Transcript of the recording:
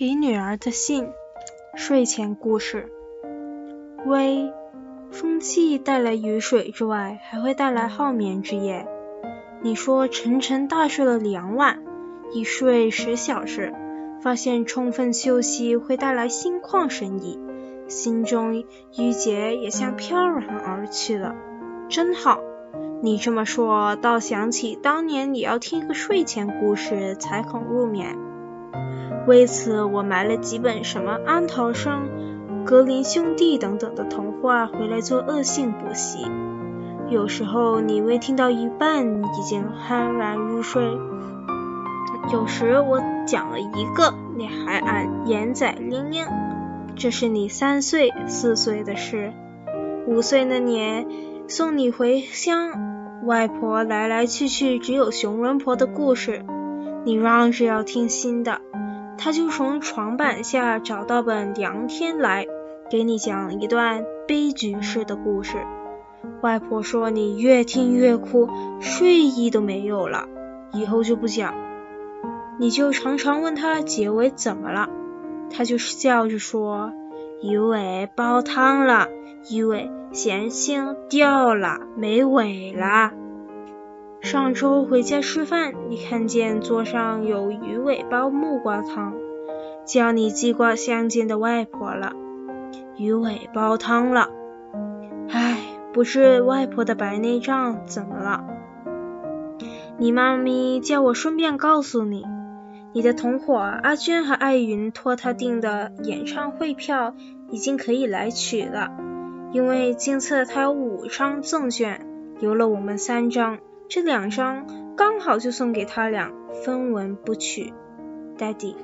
给女儿的信，睡前故事。微风气带来雨水之外，还会带来好眠之夜。你说沉沉大睡了两晚，一睡十小时，发现充分休息会带来心旷神怡，心中郁结也像飘然而去了，真好。你这么说，倒想起当年你要听个睡前故事才肯入眠。为此，我买了几本什么安徒生、格林兄弟等等的童话回来做恶性补习。有时候你未听到一半，已经酣然入睡；有时我讲了一个，你还按眼仔铃铃。这是你三岁、四岁的事。五岁那年送你回乡，外婆来来去去只有熊仁婆的故事，你嚷着要听新的。他就从床板下找到本《梁天》来，给你讲一段悲剧式的故事。外婆说你越听越哭，睡意都没有了，以后就不讲。你就常常问他结尾怎么了，他就笑着说鱼尾煲汤了，鱼尾咸腥掉了，没尾了。上周回家吃饭，你看见桌上有鱼尾包木瓜汤，叫你记挂相见的外婆了。鱼尾煲汤了，唉，不知外婆的白内障怎么了？你妈咪叫我顺便告诉你，你的同伙阿娟和艾云托他订的演唱会票已经可以来取了，因为监测他有五张赠券，留了我们三张。这两张刚好就送给他俩，分文不取，Daddy。